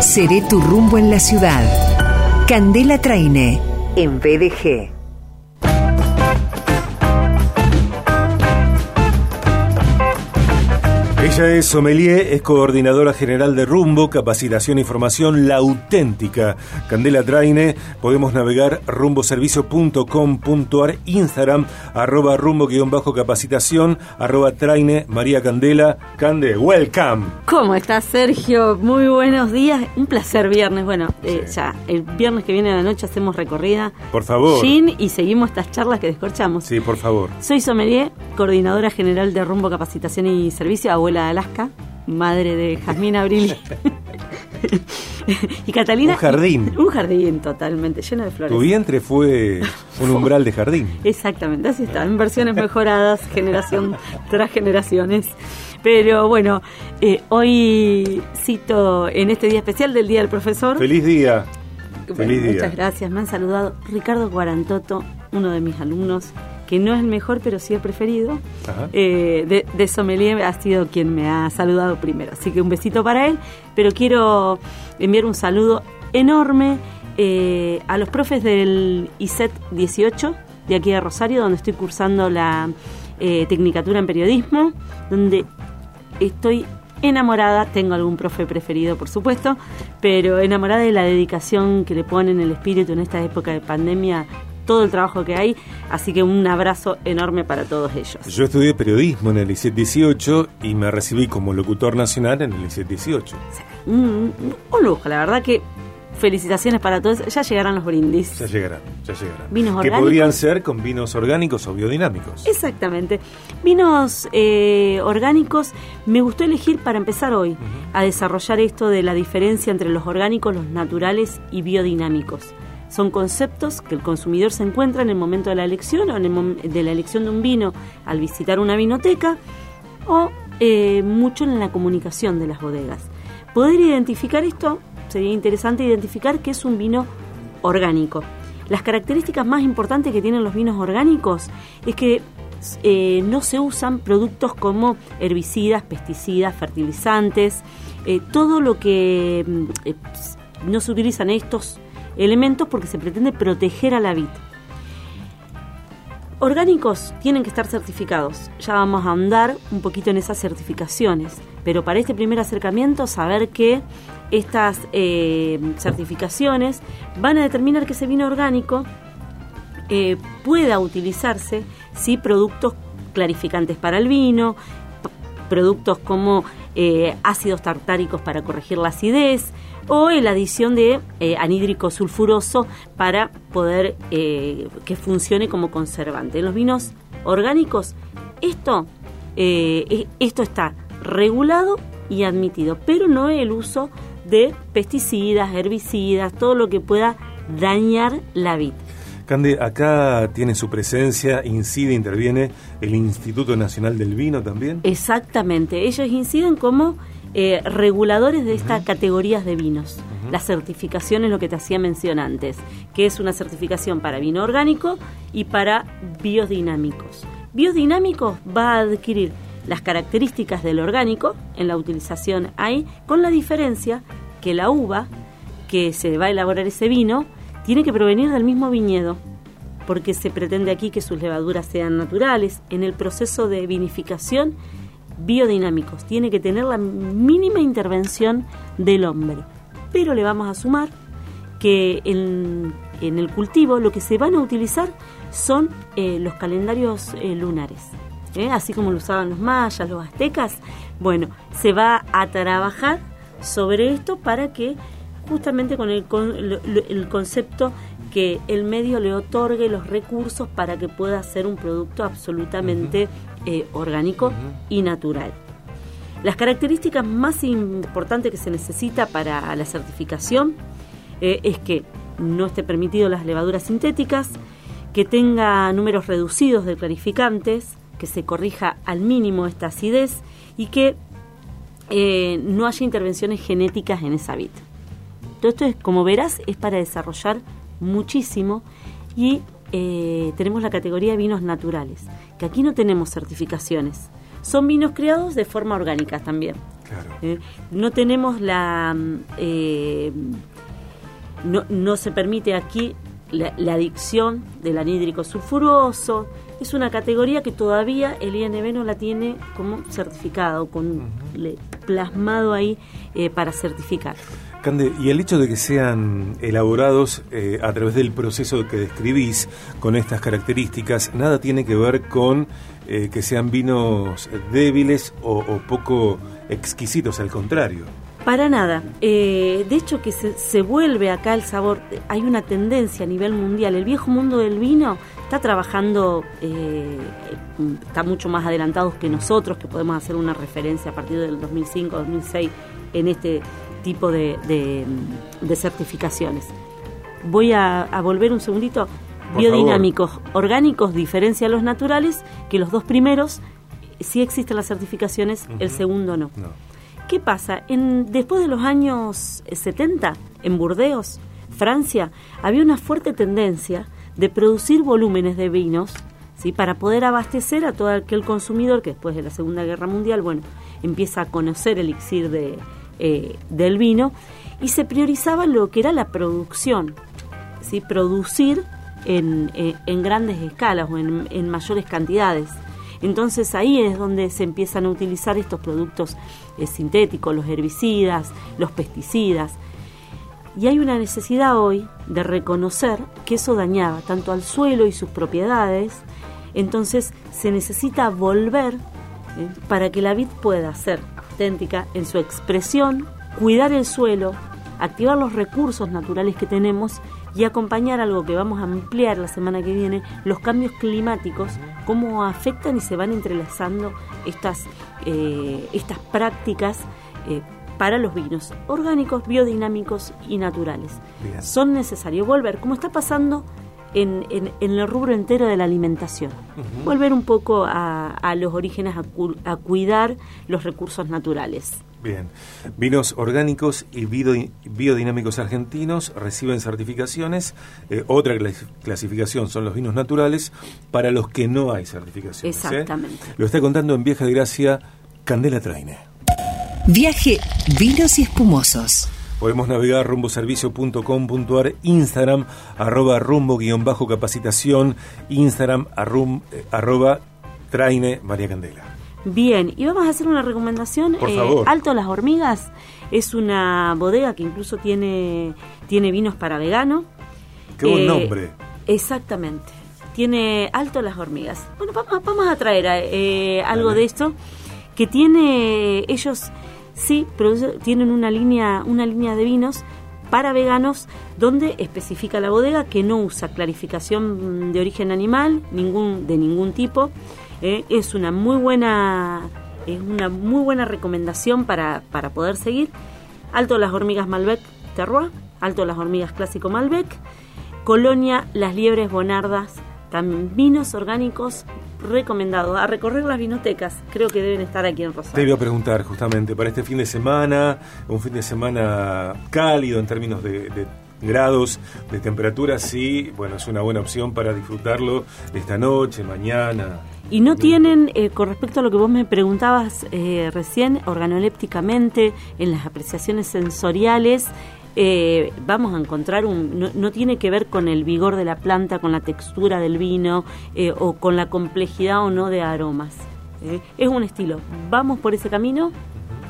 Seré tu rumbo en la ciudad. Candela Traine, en BDG. Ella es sommelier, es coordinadora general de Rumbo, capacitación e información, la auténtica Candela Traine. Podemos navegar rumboservicio.com.ar, Instagram, arroba rumbo-capacitación, arroba Traine, María Candela. Cande, welcome. ¿Cómo estás, Sergio? Muy buenos días. Un placer viernes. Bueno, eh, ya, el viernes que viene a la noche hacemos recorrida. Por favor. Gin y seguimos estas charlas que descorchamos. Sí, por favor. Soy sommelier, coordinadora general de Rumbo Capacitación y Servicio, abuela de Alaska, madre de Jazmín Abril. y Catalina. Un jardín. Un jardín totalmente, lleno de flores. Tu vientre fue un umbral de jardín. Exactamente, así está, en versiones mejoradas, generación tras generaciones. Pero bueno, eh, hoy cito en este día especial del Día del Profesor. Feliz día. Bueno, Feliz día. Muchas gracias, me han saludado Ricardo Guarantoto, uno de mis alumnos, que no es el mejor, pero sí el preferido. Eh, de, de sommelier ha sido quien me ha saludado primero. Así que un besito para él, pero quiero enviar un saludo enorme eh, a los profes del ISET 18 de aquí de Rosario, donde estoy cursando la eh, Tecnicatura en Periodismo, donde estoy enamorada, tengo algún profe preferido por supuesto, pero enamorada de la dedicación que le ponen el espíritu en esta época de pandemia, todo el trabajo que hay, así que un abrazo enorme para todos ellos. Yo estudié periodismo en el ICET 18 y me recibí como locutor nacional en el ICET 18. Un, un lujo, la verdad que felicitaciones para todos, ya llegarán los brindis. Ya llegarán, ya llegarán. Vinos que orgánicos. podrían ser con vinos orgánicos o biodinámicos. Exactamente. Vinos eh, orgánicos me gustó elegir para empezar hoy a desarrollar esto de la diferencia entre los orgánicos, los naturales y biodinámicos. Son conceptos que el consumidor se encuentra en el momento de la elección o en el de la elección de un vino al visitar una vinoteca o eh, mucho en la comunicación de las bodegas. Poder identificar esto sería interesante identificar que es un vino orgánico. Las características más importantes que tienen los vinos orgánicos es que eh, no se usan productos como herbicidas, pesticidas, fertilizantes, eh, todo lo que mm, no se utilizan estos elementos porque se pretende proteger a la vid. Orgánicos tienen que estar certificados. Ya vamos a andar un poquito en esas certificaciones. Pero para este primer acercamiento, saber que estas eh, certificaciones van a determinar que ese vino orgánico eh, pueda utilizarse si productos clarificantes para el vino, productos como eh, ácidos tartáricos para corregir la acidez o la adición de eh, anhídrico sulfuroso para poder eh, que funcione como conservante. En los vinos orgánicos esto, eh, esto está regulado y admitido, pero no el uso de pesticidas, herbicidas, todo lo que pueda dañar la vid. Cande, acá tiene su presencia, incide, interviene el Instituto Nacional del Vino también. Exactamente, ellos inciden como eh, reguladores de estas categorías de vinos. La certificación es lo que te hacía mención antes, que es una certificación para vino orgánico y para biodinámicos. Biodinámico va a adquirir las características del orgánico en la utilización ahí, con la diferencia que la uva que se va a elaborar ese vino tiene que provenir del mismo viñedo, porque se pretende aquí que sus levaduras sean naturales. En el proceso de vinificación, biodinámicos, tiene que tener la mínima intervención del hombre. Pero le vamos a sumar que en, el cultivo lo que se van a utilizar son eh, los calendarios eh, lunares. ¿eh? Así como lo usaban los mayas, los aztecas. Bueno, se va a trabajar sobre esto para que justamente con el, con, el concepto que el medio le otorgue los recursos para que pueda ser un producto absolutamente eh, orgánico y natural. Las características más importantes que se necesita para la certificación eh, es que no esté permitido las levaduras sintéticas, que tenga números reducidos de clarificantes, que se corrija al mínimo esta acidez y que eh, no haya intervenciones genéticas en esa vid. Todo esto, es, como verás, es para desarrollar muchísimo y eh, tenemos la categoría de vinos naturales, que aquí no tenemos certificaciones. Son vinos criados de forma orgánica también. Eh, no tenemos la... Eh, no, no se permite aquí la, adicción del anhídrico sulfuroso. Es una categoría que todavía el INB no la tiene como certificado, con plasmado ahí eh, para certificar. Cande, y el hecho de que sean elaborados eh, a través del proceso que describís con estas características, nada tiene que ver con eh, que sean vinos débiles o poco exquisitos, al contrario. Para nada. Eh, de hecho, que se, vuelve acá el sabor. Hay una tendencia a nivel mundial. El viejo mundo del vino está trabajando, eh, está mucho más adelantados que nosotros, que podemos hacer una referencia a partir del 2005, 2006 en este tipo de, certificaciones. Voy a, volver un segundito. Biodinámicos, orgánicos, diferencia a los naturales, que los dos primeros sí existen las certificaciones, el segundo no. ¿Qué pasa? En, después de los años 70, en Burdeos, Francia, había una fuerte tendencia de producir volúmenes de vinos ¿sí? para poder abastecer a todo aquel consumidor que después de la Segunda Guerra Mundial, bueno, empieza a conocer el elixir de, eh, del vino y se priorizaba lo que era la producción, ¿sí? producir en, eh, en grandes escalas o en, en mayores cantidades. Entonces ahí es donde se empiezan a utilizar estos productos eh, sintéticos, los herbicidas, los pesticidas. Y hay una necesidad hoy de reconocer que eso dañaba tanto al suelo y sus propiedades, entonces se necesita volver eh, para que la vid pueda ser auténtica en su expresión, cuidar el suelo, activar los recursos naturales que tenemos y acompañar algo que vamos a ampliar la semana que viene, los cambios climáticos, cómo afectan y se van entrelazando estas, eh, estas prácticas eh, para los vinos orgánicos, biodinámicos y naturales. Son necesarios volver, como está pasando en, en, el rubro entero de la alimentación. Volver un poco a, a los orígenes, a cuidar los recursos naturales. Bien. Vinos orgánicos y biodinámicos argentinos reciben certificaciones. Eh, otra clasificación son los vinos naturales, para los que no hay certificaciones. ¿eh? Exactamente. Lo está contando en Vieja de Gracia Candela Traine. Viaje Vinos y Espumosos. Podemos navegar rumboservicio.com.ar, Instagram, arroba rumbo-capacitación, Instagram, eh, arroba traine María Candela. Bien, y vamos a hacer una recomendación. Eh, Alto Las Hormigas es una bodega que incluso tiene, tiene vinos para vegano. Qué buen eh, nombre. Exactamente. Tiene Alto Las Hormigas. Bueno, vamos, vamos a traer eh, algo de esto que tiene ellos sí tienen una línea una línea de vinos para veganos donde especifica la bodega que no usa clarificación de origen animal ningún de ningún tipo ¿eh? es una muy buena es una muy buena recomendación para, para poder seguir. Alto las hormigas Malbec Terroir, Alto las hormigas clásico Malbec, Colonia Las Liebres Bonardas, también vinos orgánicos recomendados. A recorrer las vinotecas, creo que deben estar aquí en Rosario. Te iba a preguntar justamente, para este fin de semana, un fin de semana cálido en términos de, de grados de temperatura, sí, bueno, es una buena opción para disfrutarlo esta noche, mañana. Y no tienen, eh, con respecto a lo que vos me preguntabas eh, recién, organolépticamente, en las apreciaciones sensoriales, eh, vamos a encontrar un. No, tiene que ver con el vigor de la planta, con la textura del vino o con la complejidad o no de aromas. es un estilo. Vamos por ese camino.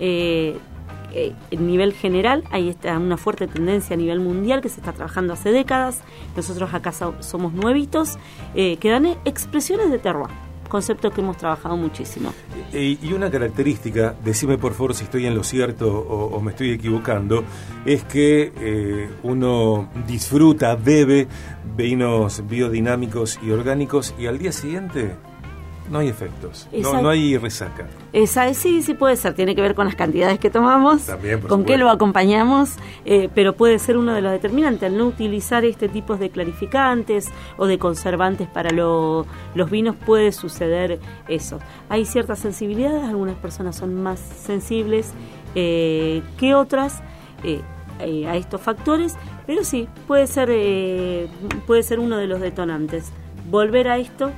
a nivel general hay está una fuerte tendencia a nivel mundial que se está trabajando hace décadas. Nosotros acá somos nuevitos que dan expresiones de terroir concepto que hemos trabajado muchísimo. Y una característica, decime por favor si estoy en lo cierto o, me estoy equivocando, es que eh, uno disfruta, bebe vinos biodinámicos y orgánicos y al día siguiente no hay efectos, no, hay resaca. Esa, sí, sí puede ser, tiene que ver con las cantidades que tomamos, con qué lo acompañamos, eh, pero puede ser uno de los determinantes, al no utilizar este tipo de clarificantes o de conservantes para los vinos puede suceder eso. Hay ciertas sensibilidades, algunas personas son más sensibles eh, que otras. Eh, a estos factores, pero sí, puede ser, puede ser uno de los detonantes. Volver a esto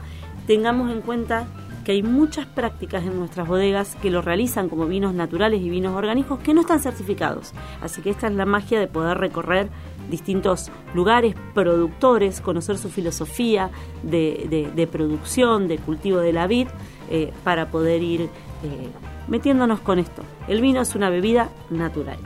tengamos en cuenta que hay muchas prácticas en nuestras bodegas que lo realizan como vinos naturales y vinos orgánicos que no están certificados. Así que esta es la magia de poder recorrer distintos lugares, productores, conocer su filosofía de, producción, de cultivo de la vid, eh, para poder ir eh, metiéndonos con esto. El vino es una bebida natural.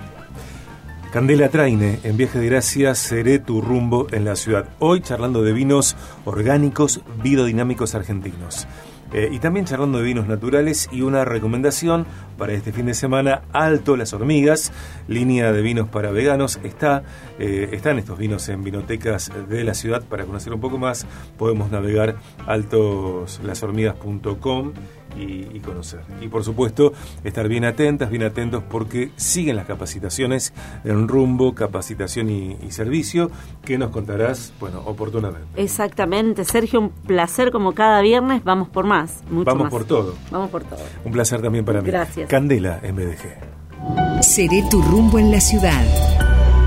Candela Traine, en Viaje de Gracia, seré tu rumbo en la ciudad. Hoy charlando de vinos orgánicos, biodinámicos argentinos. Eh, y también charlando de vinos naturales y una recomendación para este fin de semana, Alto Las Hormigas, línea de vinos para veganos. Está, eh, están estos vinos en vinotecas de la ciudad. Para conocer un poco más podemos navegar altoslashormigas.com y, conocer. Y por supuesto, estar bien atentas, bien atentos porque siguen las capacitaciones en rumbo, capacitación y, servicio que nos contarás, bueno, oportunamente. Exactamente, Sergio, un placer como cada viernes, vamos por más. vamos por todo. Vamos por todo. Un placer también para mí. Gracias. Candela en BDG. Seré tu rumbo en la ciudad.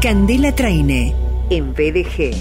Candela Traine en BDG.